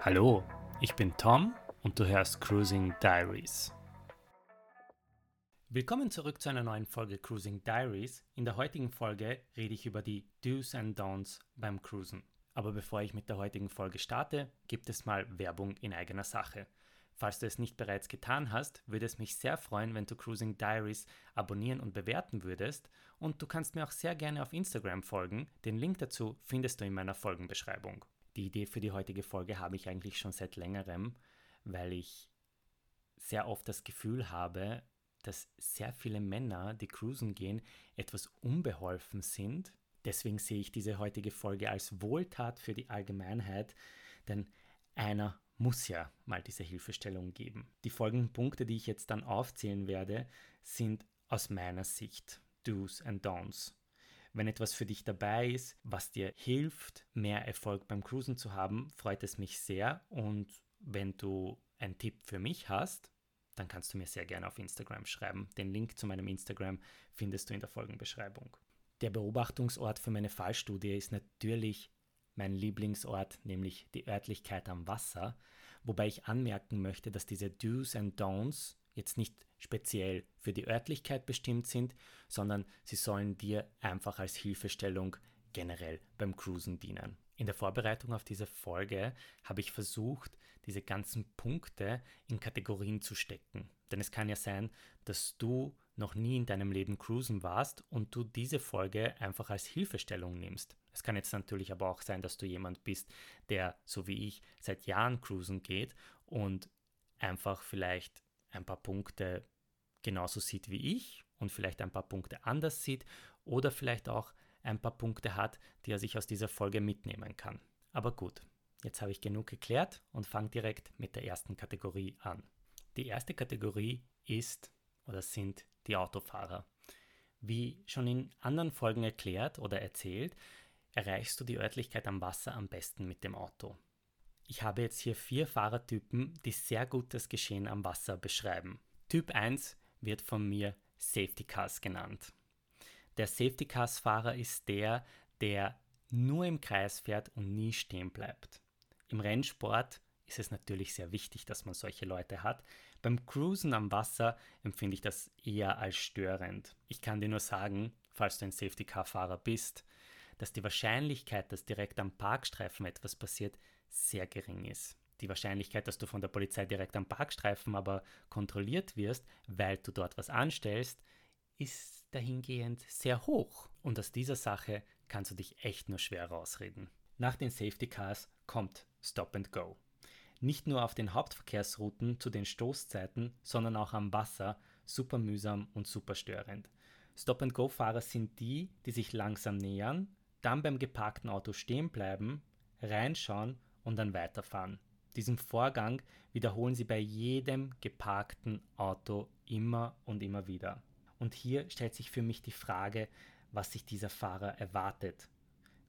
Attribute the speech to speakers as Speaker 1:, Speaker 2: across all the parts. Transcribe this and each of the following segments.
Speaker 1: Hallo, ich bin Tom und du hörst Cruising Diaries. Willkommen zurück zu einer neuen Folge Cruising Diaries. In der heutigen Folge rede ich über die Do's and Don'ts beim Cruisen. Aber bevor ich mit der heutigen Folge starte, gibt es mal Werbung in eigener Sache. Falls du es nicht bereits getan hast, würde es mich sehr freuen, wenn du Cruising Diaries abonnieren und bewerten würdest. Und du kannst mir auch sehr gerne auf Instagram folgen. Den Link dazu findest du in meiner Folgenbeschreibung. Die Idee für die heutige Folge habe ich eigentlich schon seit längerem, weil ich sehr oft das Gefühl habe, dass sehr viele Männer, die cruisen gehen, etwas unbeholfen sind. Deswegen sehe ich diese heutige Folge als Wohltat für die Allgemeinheit, denn einer muss ja mal diese Hilfestellung geben. Die folgenden Punkte, die ich jetzt dann aufzählen werde, sind aus meiner Sicht Do's and Don'ts. Wenn etwas für dich dabei ist, was dir hilft, mehr Erfolg beim Cruisen zu haben, freut es mich sehr. Und wenn du einen Tipp für mich hast, dann kannst du mir sehr gerne auf Instagram schreiben. Den Link zu meinem Instagram findest du in der Folgenbeschreibung. Der Beobachtungsort für meine Fallstudie ist natürlich mein Lieblingsort, nämlich die Örtlichkeit am Wasser, wobei ich anmerken möchte, dass diese Do's and Don'ts jetzt nicht speziell für die Örtlichkeit bestimmt sind, sondern sie sollen dir einfach als Hilfestellung generell beim Cruisen dienen. In der Vorbereitung auf diese Folge habe ich versucht, diese ganzen Punkte in Kategorien zu stecken. Denn es kann ja sein, dass du noch nie in deinem Leben cruisen warst und du diese Folge einfach als Hilfestellung nimmst. Es kann jetzt natürlich aber auch sein, dass du jemand bist, der, so wie ich, seit Jahren cruisen geht und einfach vielleicht ein paar Punkte genauso sieht wie ich und vielleicht ein paar Punkte anders sieht oder vielleicht auch ein paar Punkte hat, die er sich aus dieser Folge mitnehmen kann. Aber gut, jetzt habe ich genug geklärt und fange direkt mit der ersten Kategorie an. Die erste Kategorie ist oder sind die Autofahrer. Wie schon in anderen Folgen erklärt oder erzählt, erreichst du die Örtlichkeit am Wasser am besten mit dem Auto. Ich habe jetzt hier vier Fahrertypen, die sehr gut das Geschehen am Wasser beschreiben. Typ 1 wird von mir Safety Cars genannt. Der Safety Cars Fahrer ist der, der nur im Kreis fährt und nie stehen bleibt. Im Rennsport ist es natürlich sehr wichtig, dass man solche Leute hat. Beim Cruisen am Wasser empfinde ich das eher als störend. Ich kann dir nur sagen, falls du ein Safety Car Fahrer bist, dass die Wahrscheinlichkeit, dass direkt am Parkstreifen etwas passiert, sehr gering ist. Die Wahrscheinlichkeit, dass du von der Polizei direkt am Parkstreifen aber kontrolliert wirst, weil du dort was anstellst, ist dahingehend sehr hoch. Und aus dieser Sache kannst du dich echt nur schwer rausreden. Nach den Safety Cars kommt Stop and Go. Nicht nur auf den Hauptverkehrsrouten zu den Stoßzeiten, sondern auch am Wasser super mühsam und super störend. Stop-and-Go-Fahrer sind die, die sich langsam nähern, dann beim geparkten Auto stehen bleiben, reinschauen und dann weiterfahren. Diesen Vorgang wiederholen sie bei jedem geparkten Auto immer und immer wieder. Und hier stellt sich für mich die Frage, was sich dieser Fahrer erwartet.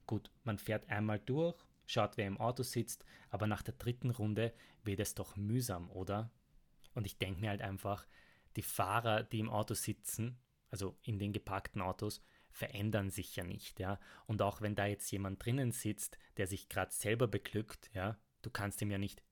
Speaker 1: Gut, man fährt einmal durch, schaut, wer im Auto sitzt, aber nach der dritten Runde wird es doch mühsam, oder? Und ich denke mir halt einfach, die Fahrer, die im Auto sitzen, also in den geparkten Autos, verändern sich ja nicht, ja. Und auch wenn da jetzt jemand drinnen sitzt, der sich gerade selber beglückt, ja, du kannst ihm ja nicht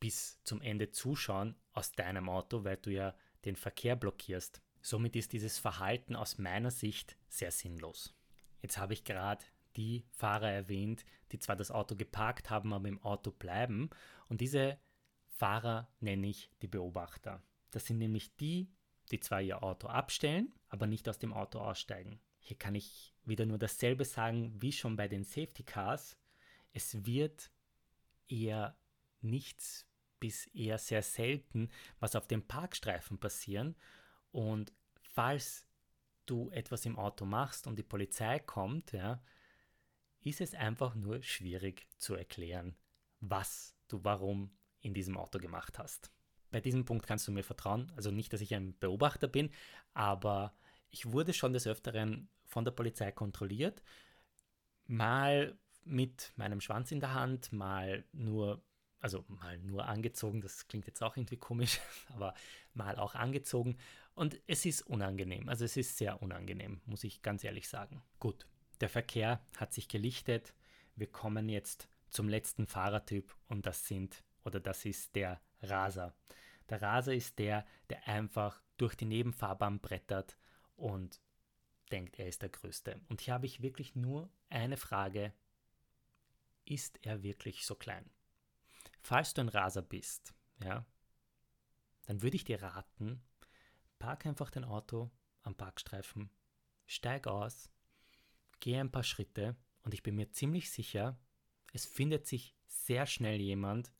Speaker 1: bis zum Ende zuschauen aus deinem Auto, weil du ja den Verkehr blockierst. Somit ist dieses Verhalten aus meiner Sicht sehr sinnlos. Jetzt habe ich gerade die Fahrer erwähnt, die zwar das Auto geparkt haben, aber im Auto bleiben. Und diese Fahrer nenne ich die Beobachter. Das sind nämlich die, die zwar ihr Auto abstellen, aber nicht aus dem Auto aussteigen. Hier kann ich wieder nur dasselbe sagen wie schon bei den Safety Cars. Es wird eher nichts bis eher sehr selten, was auf dem Parkstreifen passieren. Und falls du etwas im Auto machst und die Polizei kommt, ja, ist es einfach nur schwierig zu erklären, was du warum in diesem Auto gemacht hast. Bei diesem Punkt kannst du mir vertrauen. Also nicht, dass ich ein Beobachter bin, aber ich wurde schon des Öfteren von der Polizei kontrolliert. Mal mit meinem Schwanz in der Hand, mal nur, also mal nur angezogen, das klingt jetzt auch irgendwie komisch, aber mal auch angezogen. Und es ist unangenehm, also es ist sehr unangenehm, muss ich ganz ehrlich sagen. Gut, der Verkehr hat sich gelichtet. Wir kommen jetzt zum letzten Fahrertyp und das sind oder das ist der Raser. Der Raser ist der, der einfach durch die Nebenfahrbahn brettert und denkt, er ist der Größte. Und hier habe ich wirklich nur eine Frage. Ist er wirklich so klein? Falls du ein Raser bist, ja, dann würde ich dir raten, park einfach dein Auto am Parkstreifen, steig aus, geh ein paar Schritte und ich bin mir ziemlich sicher, es findet sich sehr schnell jemand,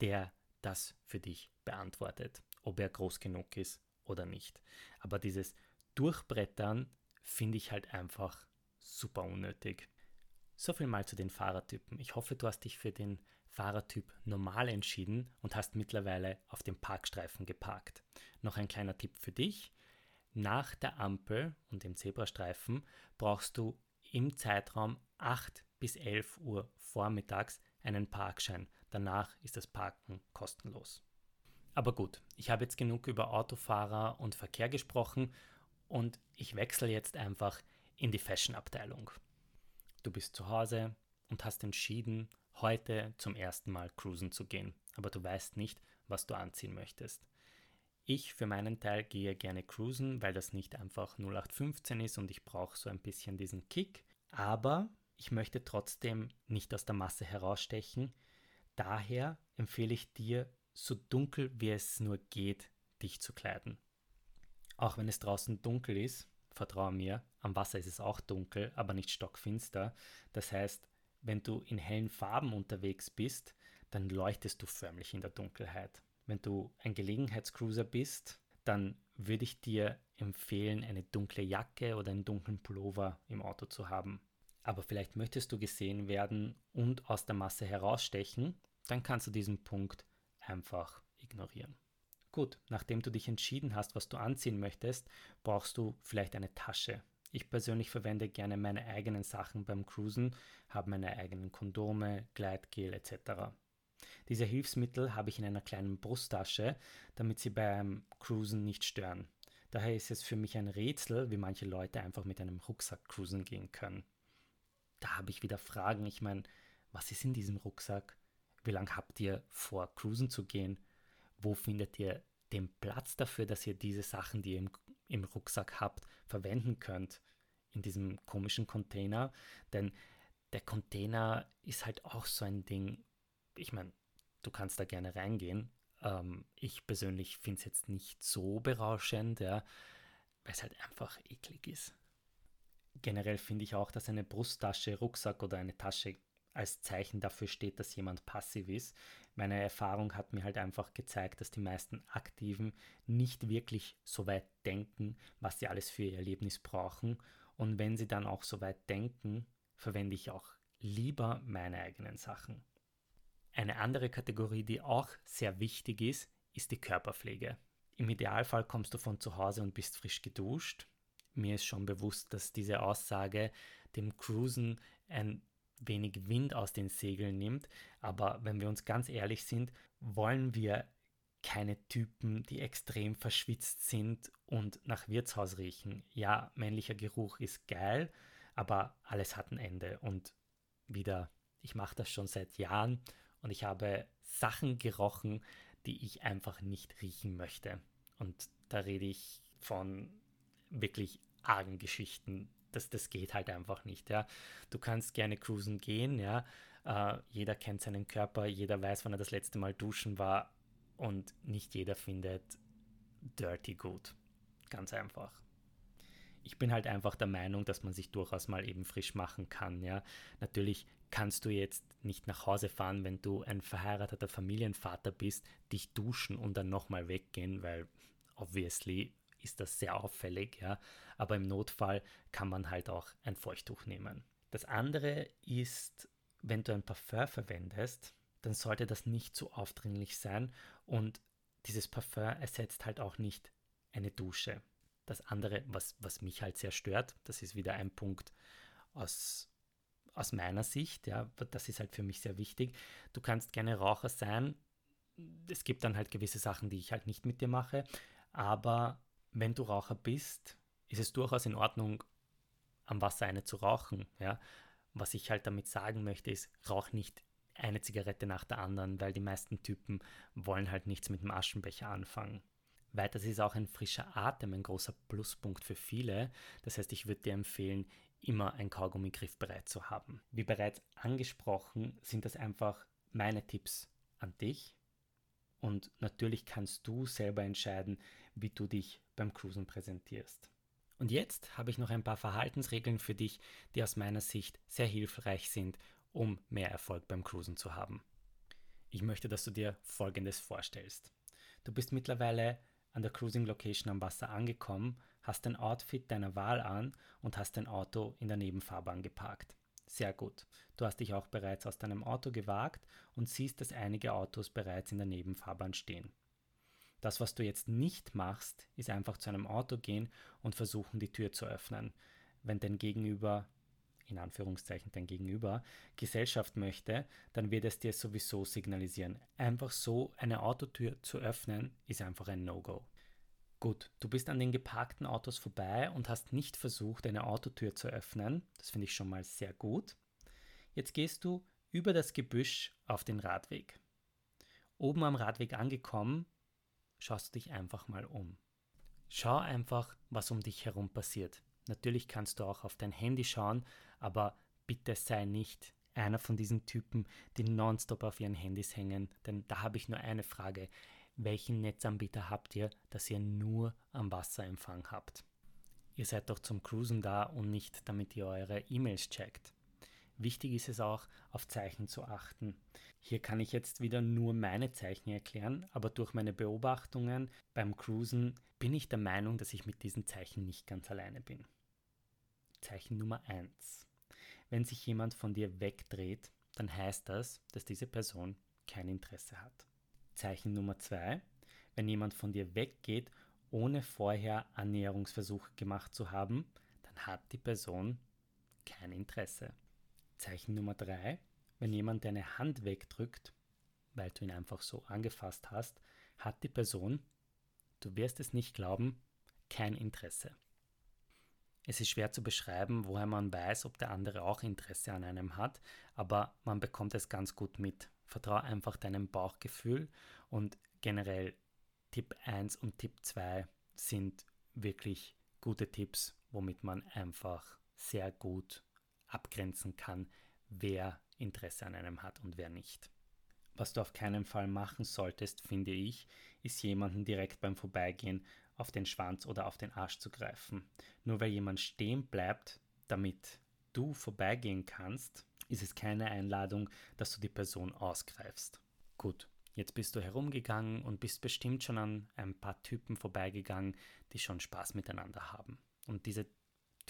Speaker 1: der das für dich beantwortet, ob er groß genug ist oder nicht. Aber dieses Durchbrettern finde ich halt einfach super unnötig. So viel mal zu den Fahrertypen. Ich hoffe, du hast dich für den Fahrertyp normal entschieden und hast mittlerweile auf dem Parkstreifen geparkt. Noch ein kleiner Tipp für dich. Nach der Ampel und dem Zebrastreifen brauchst du im Zeitraum 8 bis 11 Uhr vormittags einen Parkschein. Danach ist das Parken kostenlos. Aber gut, ich habe jetzt genug über Autofahrer und Verkehr gesprochen und ich wechsle jetzt einfach in die Fashion-Abteilung. Du bist zu Hause und hast entschieden, heute zum ersten Mal cruisen zu gehen, aber du weißt nicht, was du anziehen möchtest. Ich für meinen Teil gehe gerne cruisen, weil das nicht einfach 0815 ist und ich brauche so ein bisschen diesen Kick, aber ich möchte trotzdem nicht aus der Masse herausstechen. Daher empfehle ich dir, so dunkel wie es nur geht, dich zu kleiden. Auch wenn es draußen dunkel ist, vertraue mir, am Wasser ist es auch dunkel, aber nicht stockfinster. Das heißt, wenn du in hellen Farben unterwegs bist, dann leuchtest du förmlich in der Dunkelheit. Wenn du ein Gelegenheitscruiser bist, dann würde ich dir empfehlen, eine dunkle Jacke oder einen dunklen Pullover im Auto zu haben. Aber vielleicht möchtest du gesehen werden und aus der Masse herausstechen, dann kannst du diesen Punkt einfach ignorieren. Gut, nachdem du dich entschieden hast, was du anziehen möchtest, brauchst du vielleicht eine Tasche. Ich persönlich verwende gerne meine eigenen Sachen beim Cruisen, habe meine eigenen Kondome, Gleitgel etc. Diese Hilfsmittel habe ich in einer kleinen Brusttasche, damit sie beim Cruisen nicht stören. Daher ist es für mich ein Rätsel, wie manche Leute einfach mit einem Rucksack cruisen gehen können. Da habe ich wieder Fragen. Ich meine, was ist in diesem Rucksack? Wie lange habt ihr vor, cruisen zu gehen? Wo findet ihr den Platz dafür, dass ihr diese Sachen, die ihr im, im Rucksack habt, verwenden könnt? In diesem komischen Container. Denn der Container ist halt auch so ein Ding. Ich meine, du kannst da gerne reingehen. Ähm, ich persönlich finde es jetzt nicht so berauschend, ja, weil es halt einfach eklig ist. Generell finde ich auch, dass eine Brusttasche, Rucksack oder eine Tasche als Zeichen dafür steht, dass jemand passiv ist. Meine Erfahrung hat mir halt einfach gezeigt, dass die meisten Aktiven nicht wirklich so weit denken, was sie alles für ihr Erlebnis brauchen. Und wenn sie dann auch so weit denken, verwende ich auch lieber meine eigenen Sachen. Eine andere Kategorie, die auch sehr wichtig ist, ist die Körperpflege. Im Idealfall kommst du von zu Hause und bist frisch geduscht. Mir ist schon bewusst, dass diese Aussage dem Cruisen ein wenig Wind aus den Segeln nimmt, aber wenn wir uns ganz ehrlich sind, wollen wir keine Typen, die extrem verschwitzt sind und nach Wirtshaus riechen. Ja, männlicher Geruch ist geil, aber alles hat ein Ende. Und wieder, ich mache das schon seit Jahren und ich habe Sachen gerochen, die ich einfach nicht riechen möchte. Und da rede ich von wirklich argen Geschichten. Das, das geht halt einfach nicht, ja. Du kannst gerne cruisen gehen, ja. Äh, jeder kennt seinen Körper, jeder weiß, wann er das letzte Mal duschen war und nicht jeder findet Dirty gut. Ganz einfach. Ich bin halt einfach der Meinung, dass man sich durchaus mal eben frisch machen kann, ja. Natürlich kannst du jetzt nicht nach Hause fahren, wenn du ein verheirateter Familienvater bist, dich duschen und dann nochmal weggehen, weil obviously ist das sehr auffällig, ja. Aber im Notfall kann man halt auch ein Feuchttuch nehmen. Das andere ist, wenn du ein Parfum verwendest, dann sollte das nicht zu aufdringlich sein und dieses Parfum ersetzt halt auch nicht eine Dusche. Das andere, was, was mich halt sehr stört, das ist wieder ein Punkt aus aus meiner Sicht, ja, das ist halt für mich sehr wichtig. Du kannst gerne Raucher sein. Es gibt dann halt gewisse Sachen, die ich halt nicht mit dir mache. Aber wenn du Raucher bist, ist es durchaus in Ordnung, am Wasser eine zu rauchen. Ja. Was ich halt damit sagen möchte, ist, rauch nicht eine Zigarette nach der anderen, weil die meisten Typen wollen halt nichts mit dem Aschenbecher anfangen. Weiters ist auch ein frischer Atem ein großer Pluspunkt für viele. Das heißt, ich würde dir empfehlen, immer ein Kaugummigriff bereit zu haben. Wie bereits angesprochen, sind das einfach meine Tipps an dich. Und natürlich kannst du selber entscheiden, wie du dich beim Cruisen präsentierst. Und jetzt habe ich noch ein paar Verhaltensregeln für dich, die aus meiner Sicht sehr hilfreich sind, um mehr Erfolg beim Cruisen zu haben. Ich möchte, dass du dir Folgendes vorstellst. Du bist mittlerweile an der Cruising Location am Wasser angekommen, hast dein Outfit deiner Wahl an und hast dein Auto in der Nebenfahrbahn geparkt. Sehr gut. Du hast dich auch bereits aus deinem Auto gewagt und siehst, dass einige Autos bereits in der Nebenfahrbahn stehen. Das, was du jetzt nicht machst, ist einfach zu einem Auto gehen und versuchen, die Tür zu öffnen. Wenn dein Gegenüber, in Anführungszeichen dein Gegenüber, Gesellschaft möchte, dann wird es dir sowieso signalisieren. Einfach so eine Autotür zu öffnen, ist einfach ein No-Go. Gut, du bist an den geparkten Autos vorbei und hast nicht versucht, eine Autotür zu öffnen. Das finde ich schon mal sehr gut. Jetzt gehst du über das Gebüsch auf den Radweg. Oben am Radweg angekommen, schaust du dich einfach mal um. Schau einfach, was um dich herum passiert. Natürlich kannst du auch auf dein Handy schauen, aber bitte sei nicht einer von diesen Typen, die nonstop auf ihren Handys hängen, denn da habe ich nur eine Frage welchen Netzanbieter habt ihr, dass ihr nur am Wasserempfang habt. Ihr seid doch zum Cruisen da und nicht damit ihr eure E-Mails checkt. Wichtig ist es auch, auf Zeichen zu achten. Hier kann ich jetzt wieder nur meine Zeichen erklären, aber durch meine Beobachtungen beim Cruisen bin ich der Meinung, dass ich mit diesen Zeichen nicht ganz alleine bin. Zeichen Nummer 1. Wenn sich jemand von dir wegdreht, dann heißt das, dass diese Person kein Interesse hat. Zeichen Nummer zwei, wenn jemand von dir weggeht, ohne vorher Annäherungsversuche gemacht zu haben, dann hat die Person kein Interesse. Zeichen Nummer drei, wenn jemand deine Hand wegdrückt, weil du ihn einfach so angefasst hast, hat die Person, du wirst es nicht glauben, kein Interesse. Es ist schwer zu beschreiben, woher man weiß, ob der andere auch Interesse an einem hat, aber man bekommt es ganz gut mit, Vertraue einfach deinem Bauchgefühl und generell Tipp 1 und Tipp 2 sind wirklich gute Tipps, womit man einfach sehr gut abgrenzen kann, wer Interesse an einem hat und wer nicht. Was du auf keinen Fall machen solltest, finde ich, ist jemanden direkt beim Vorbeigehen auf den Schwanz oder auf den Arsch zu greifen. Nur weil jemand stehen bleibt, damit du vorbeigehen kannst, ist es keine Einladung, dass du die Person ausgreifst. Gut, jetzt bist du herumgegangen und bist bestimmt schon an ein paar Typen vorbeigegangen, die schon Spaß miteinander haben. Und diese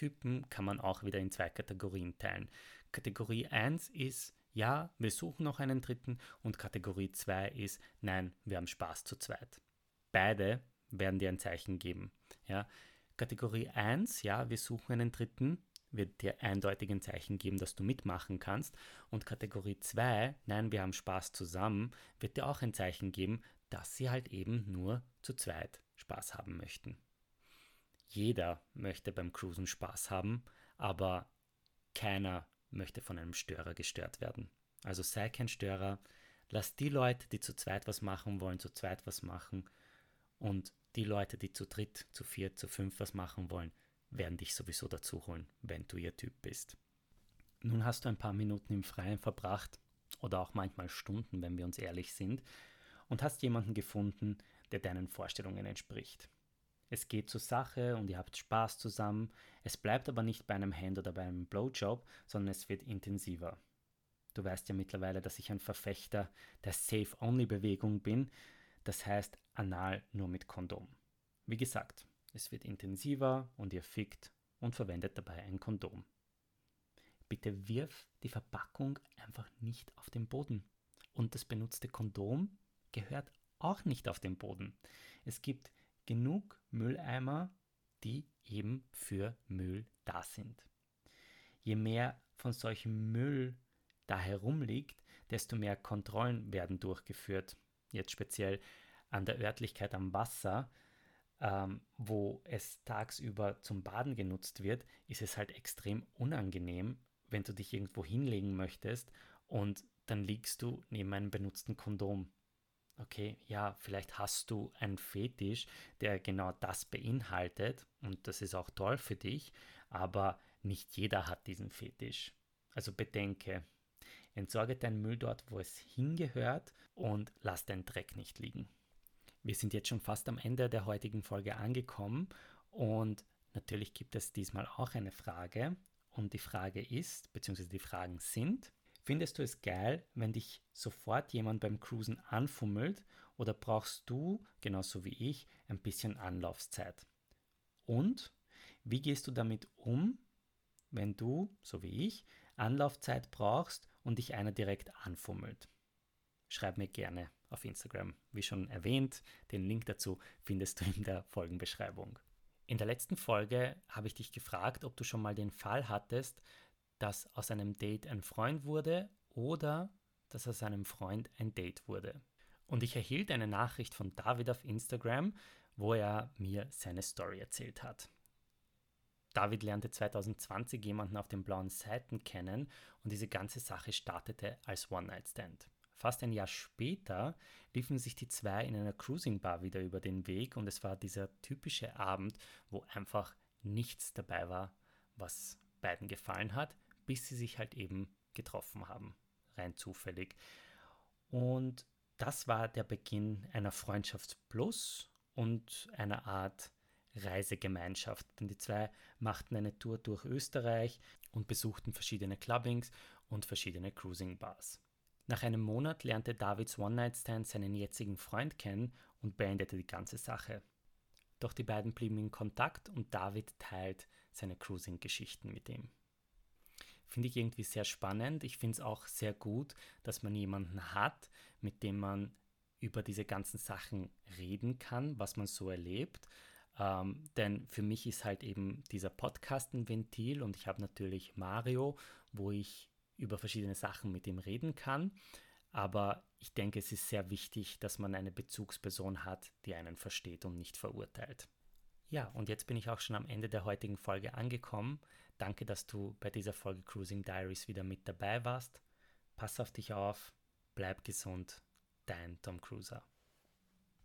Speaker 1: Typen kann man auch wieder in zwei Kategorien teilen. Kategorie 1 ist, ja, wir suchen noch einen dritten und Kategorie 2 ist, nein, wir haben Spaß zu zweit. Beide werden dir ein Zeichen geben. Ja. Kategorie 1, ja, wir suchen einen dritten, wird dir eindeutig ein Zeichen geben, dass du mitmachen kannst. Und Kategorie 2, nein, wir haben Spaß zusammen, wird dir auch ein Zeichen geben, dass sie halt eben nur zu zweit Spaß haben möchten. Jeder möchte beim Cruisen Spaß haben, aber keiner möchte von einem Störer gestört werden. Also sei kein Störer, lass die Leute, die zu zweit was machen wollen, zu zweit was machen und die Leute, die zu dritt, zu viert, zu fünf was machen wollen, werden dich sowieso dazu holen, wenn du ihr Typ bist. Nun hast du ein paar Minuten im Freien verbracht oder auch manchmal Stunden, wenn wir uns ehrlich sind, und hast jemanden gefunden, der deinen Vorstellungen entspricht. Es geht zur Sache und ihr habt Spaß zusammen, es bleibt aber nicht bei einem Hand- oder bei einem Blowjob, sondern es wird intensiver. Du weißt ja mittlerweile, dass ich ein Verfechter der Safe-Only-Bewegung bin, das heißt anal nur mit Kondom. Wie gesagt, es wird intensiver und ihr fickt und verwendet dabei ein Kondom. Bitte wirf die Verpackung einfach nicht auf den Boden. Und das benutzte Kondom gehört auch nicht auf den Boden. Es gibt genug Mülleimer, die eben für Müll da sind. Je mehr von solchem Müll da herumliegt, desto mehr Kontrollen werden durchgeführt. Jetzt speziell an der Örtlichkeit am Wasser ähm, wo es tagsüber zum Baden genutzt wird, ist es halt extrem unangenehm, wenn du dich irgendwo hinlegen möchtest und dann liegst du neben einem benutzten Kondom. Okay, ja, vielleicht hast du einen Fetisch, der genau das beinhaltet und das ist auch toll für dich, aber nicht jeder hat diesen Fetisch. Also bedenke, entsorge deinen Müll dort, wo es hingehört und lass deinen Dreck nicht liegen. Wir sind jetzt schon fast am Ende der heutigen Folge angekommen und natürlich gibt es diesmal auch eine Frage und die Frage ist, beziehungsweise die Fragen sind, findest du es geil, wenn dich sofort jemand beim Cruisen anfummelt oder brauchst du, genauso wie ich, ein bisschen Anlaufzeit? Und wie gehst du damit um, wenn du, so wie ich, Anlaufzeit brauchst und dich einer direkt anfummelt? Schreib mir gerne auf Instagram. Wie schon erwähnt, den Link dazu findest du in der Folgenbeschreibung. In der letzten Folge habe ich dich gefragt, ob du schon mal den Fall hattest, dass aus einem Date ein Freund wurde oder dass aus einem Freund ein Date wurde. Und ich erhielt eine Nachricht von David auf Instagram, wo er mir seine Story erzählt hat. David lernte 2020 jemanden auf den blauen Seiten kennen und diese ganze Sache startete als One-Night-Stand. Fast ein Jahr später liefen sich die zwei in einer Cruising Bar wieder über den Weg und es war dieser typische Abend, wo einfach nichts dabei war, was beiden gefallen hat, bis sie sich halt eben getroffen haben, rein zufällig. Und das war der Beginn einer Freundschaft Plus und einer Art Reisegemeinschaft. Denn die zwei machten eine Tour durch Österreich und besuchten verschiedene Clubbings und verschiedene Cruising Bars. Nach einem Monat lernte Davids One-Night-Stand seinen jetzigen Freund kennen und beendete die ganze Sache. Doch die beiden blieben in Kontakt und David teilt seine Cruising-Geschichten mit ihm. Finde ich irgendwie sehr spannend. Ich finde es auch sehr gut, dass man jemanden hat, mit dem man über diese ganzen Sachen reden kann, was man so erlebt. Ähm, denn für mich ist halt eben dieser Podcast ein Ventil und ich habe natürlich Mario, wo ich über verschiedene Sachen mit ihm reden kann. Aber ich denke, es ist sehr wichtig, dass man eine Bezugsperson hat, die einen versteht und nicht verurteilt. Ja, und jetzt bin ich auch schon am Ende der heutigen Folge angekommen. Danke, dass du bei dieser Folge Cruising Diaries wieder mit dabei warst. Pass auf dich auf, bleib gesund, dein Tom Cruiser.